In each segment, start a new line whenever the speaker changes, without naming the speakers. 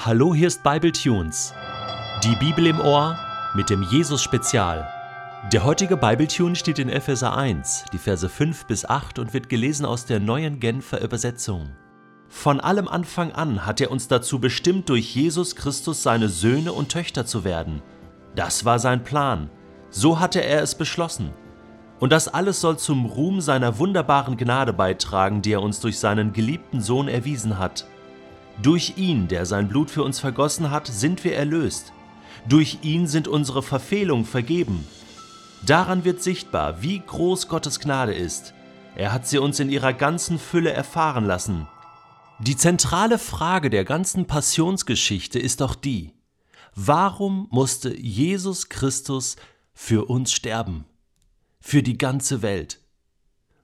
Hallo, hier ist Bible Tunes. Die Bibel im Ohr mit dem Jesus Spezial. Der heutige Bible Tune steht in Epheser 1, die Verse 5 bis 8 und wird gelesen aus der neuen Genfer Übersetzung. Von allem Anfang an hat er uns dazu bestimmt, durch Jesus Christus seine Söhne und Töchter zu werden. Das war sein Plan. So hatte er es beschlossen. Und das alles soll zum Ruhm seiner wunderbaren Gnade beitragen, die er uns durch seinen geliebten Sohn erwiesen hat. Durch ihn, der sein Blut für uns vergossen hat, sind wir erlöst. Durch ihn sind unsere Verfehlungen vergeben. Daran wird sichtbar, wie groß Gottes Gnade ist. Er hat sie uns in ihrer ganzen Fülle erfahren lassen. Die zentrale Frage der ganzen Passionsgeschichte ist doch die, warum musste Jesus Christus für uns sterben? Für die ganze Welt.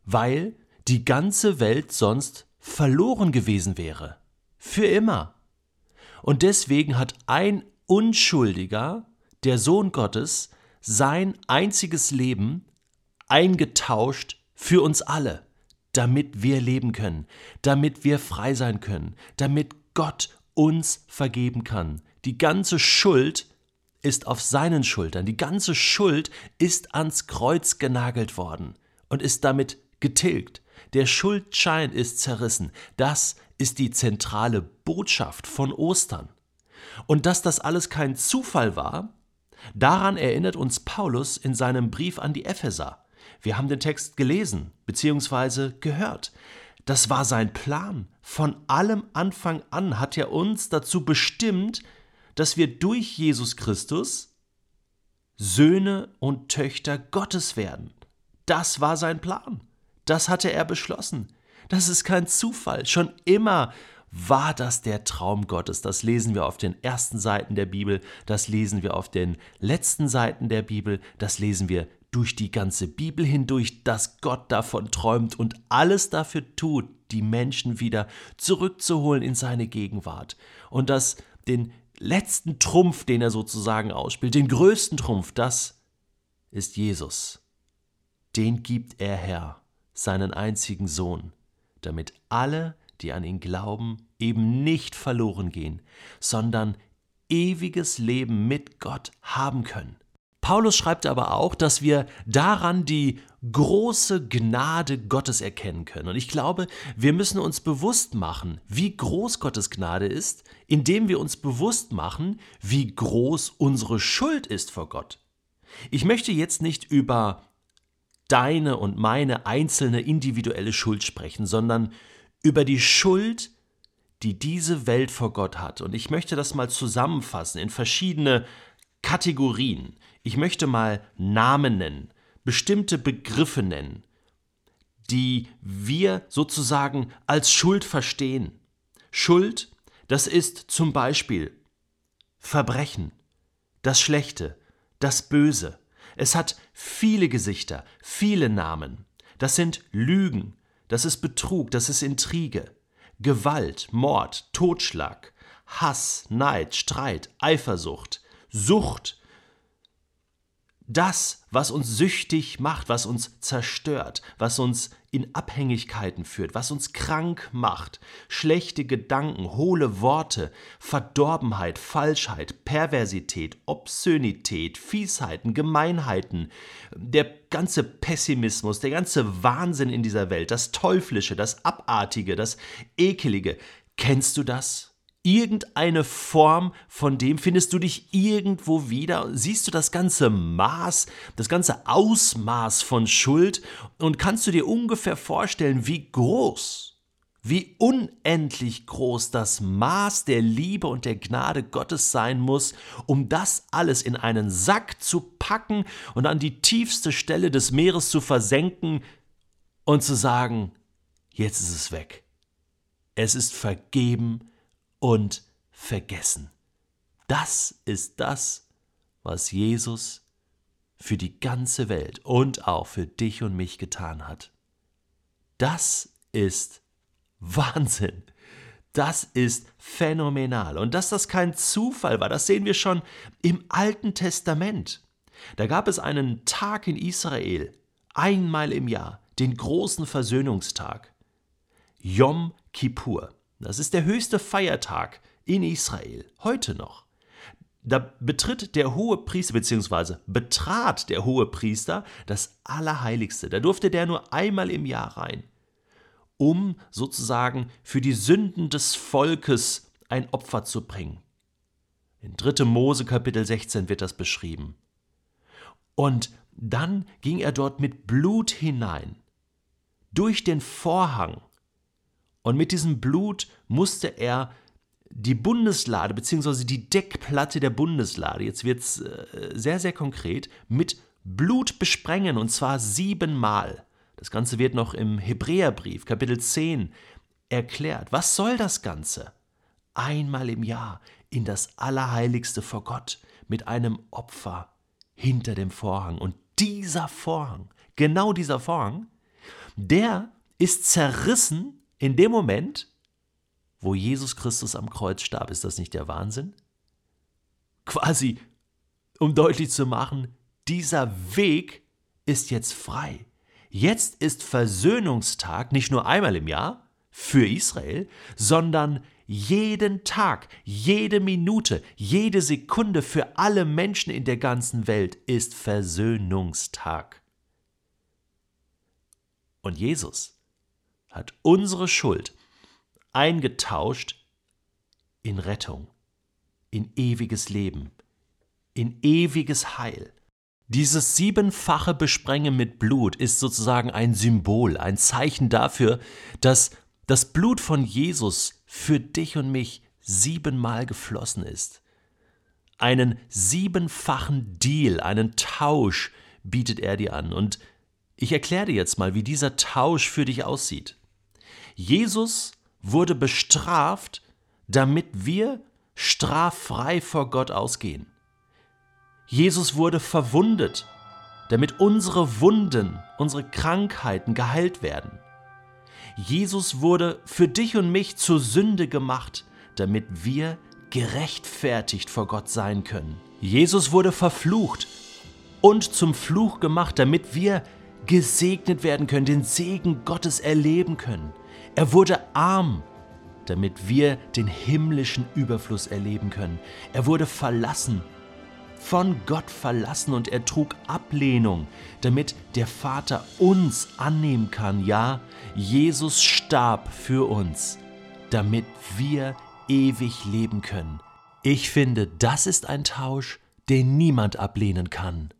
Weil die ganze Welt sonst verloren gewesen wäre. Für immer. Und deswegen hat ein Unschuldiger, der Sohn Gottes, sein einziges Leben eingetauscht für uns alle, damit wir leben können, damit wir frei sein können, damit Gott uns vergeben kann. Die ganze Schuld ist auf seinen Schultern, die ganze Schuld ist ans Kreuz genagelt worden und ist damit getilgt. Der Schuldschein ist zerrissen. Das ist die zentrale Botschaft von Ostern. Und dass das alles kein Zufall war, daran erinnert uns Paulus in seinem Brief an die Epheser. Wir haben den Text gelesen bzw. gehört. Das war sein Plan. Von allem Anfang an hat er uns dazu bestimmt, dass wir durch Jesus Christus Söhne und Töchter Gottes werden. Das war sein Plan. Das hatte er beschlossen. Das ist kein Zufall. Schon immer war das der Traum Gottes. Das lesen wir auf den ersten Seiten der Bibel, das lesen wir auf den letzten Seiten der Bibel, das lesen wir durch die ganze Bibel hindurch, dass Gott davon träumt und alles dafür tut, die Menschen wieder zurückzuholen in seine Gegenwart. Und dass den letzten Trumpf, den er sozusagen ausspielt, den größten Trumpf, das ist Jesus. Den gibt er her, seinen einzigen Sohn damit alle, die an ihn glauben, eben nicht verloren gehen, sondern ewiges Leben mit Gott haben können. Paulus schreibt aber auch, dass wir daran die große Gnade Gottes erkennen können. Und ich glaube, wir müssen uns bewusst machen, wie groß Gottes Gnade ist, indem wir uns bewusst machen, wie groß unsere Schuld ist vor Gott. Ich möchte jetzt nicht über deine und meine einzelne individuelle Schuld sprechen, sondern über die Schuld, die diese Welt vor Gott hat. Und ich möchte das mal zusammenfassen in verschiedene Kategorien. Ich möchte mal Namen nennen, bestimmte Begriffe nennen, die wir sozusagen als Schuld verstehen. Schuld, das ist zum Beispiel Verbrechen, das Schlechte, das Böse, es hat viele Gesichter, viele Namen. Das sind Lügen, das ist Betrug, das ist Intrige, Gewalt, Mord, Totschlag, Hass, Neid, Streit, Eifersucht, Sucht, das, was uns süchtig macht, was uns zerstört, was uns in Abhängigkeiten führt, was uns krank macht, schlechte Gedanken, hohle Worte, Verdorbenheit, Falschheit, Perversität, Obszönität, Fiesheiten, Gemeinheiten, der ganze Pessimismus, der ganze Wahnsinn in dieser Welt, das Teuflische, das Abartige, das Ekelige. Kennst du das? Irgendeine Form von dem? Findest du dich irgendwo wieder? Siehst du das ganze Maß, das ganze Ausmaß von Schuld und kannst du dir ungefähr vorstellen, wie groß, wie unendlich groß das Maß der Liebe und der Gnade Gottes sein muss, um das alles in einen Sack zu packen und an die tiefste Stelle des Meeres zu versenken und zu sagen, jetzt ist es weg. Es ist vergeben, und vergessen. Das ist das, was Jesus für die ganze Welt und auch für dich und mich getan hat. Das ist Wahnsinn. Das ist phänomenal. Und dass das kein Zufall war, das sehen wir schon im Alten Testament. Da gab es einen Tag in Israel, einmal im Jahr, den großen Versöhnungstag, Yom Kippur. Das ist der höchste Feiertag in Israel, heute noch. Da betritt der hohe Priester, beziehungsweise betrat der hohe Priester das Allerheiligste. Da durfte der nur einmal im Jahr rein, um sozusagen für die Sünden des Volkes ein Opfer zu bringen. In 3. Mose Kapitel 16 wird das beschrieben. Und dann ging er dort mit Blut hinein, durch den Vorhang. Und mit diesem Blut musste er die Bundeslade bzw. die Deckplatte der Bundeslade, jetzt wird es äh, sehr, sehr konkret, mit Blut besprengen und zwar siebenmal. Das Ganze wird noch im Hebräerbrief, Kapitel 10, erklärt. Was soll das Ganze? Einmal im Jahr in das Allerheiligste vor Gott mit einem Opfer hinter dem Vorhang. Und dieser Vorhang, genau dieser Vorhang, der ist zerrissen in dem Moment, wo Jesus Christus am Kreuz starb. Ist das nicht der Wahnsinn? Quasi, um deutlich zu machen, dieser Weg ist jetzt frei. Jetzt ist Versöhnungstag nicht nur einmal im Jahr für Israel, sondern jeden Tag, jede Minute, jede Sekunde für alle Menschen in der ganzen Welt ist Versöhnungstag. Und Jesus hat unsere Schuld eingetauscht in Rettung, in ewiges Leben, in ewiges Heil. Dieses siebenfache Besprengen mit Blut ist sozusagen ein Symbol, ein Zeichen dafür, dass das Blut von Jesus für dich und mich siebenmal geflossen ist. Einen siebenfachen Deal, einen Tausch bietet er dir an. Und ich erkläre dir jetzt mal, wie dieser Tausch für dich aussieht. Jesus wurde bestraft, damit wir straffrei vor Gott ausgehen. Jesus wurde verwundet, damit unsere Wunden, unsere Krankheiten geheilt werden. Jesus wurde für dich und mich zur Sünde gemacht, damit wir gerechtfertigt vor Gott sein können. Jesus wurde verflucht und zum Fluch gemacht, damit wir gesegnet werden können, den Segen Gottes erleben können. Er wurde arm, damit wir den himmlischen Überfluss erleben können. Er wurde verlassen, von Gott verlassen und er trug Ablehnung, damit der Vater uns annehmen kann. Ja, Jesus starb für uns, damit wir ewig leben können. Ich finde, das ist ein Tausch, den niemand ablehnen kann.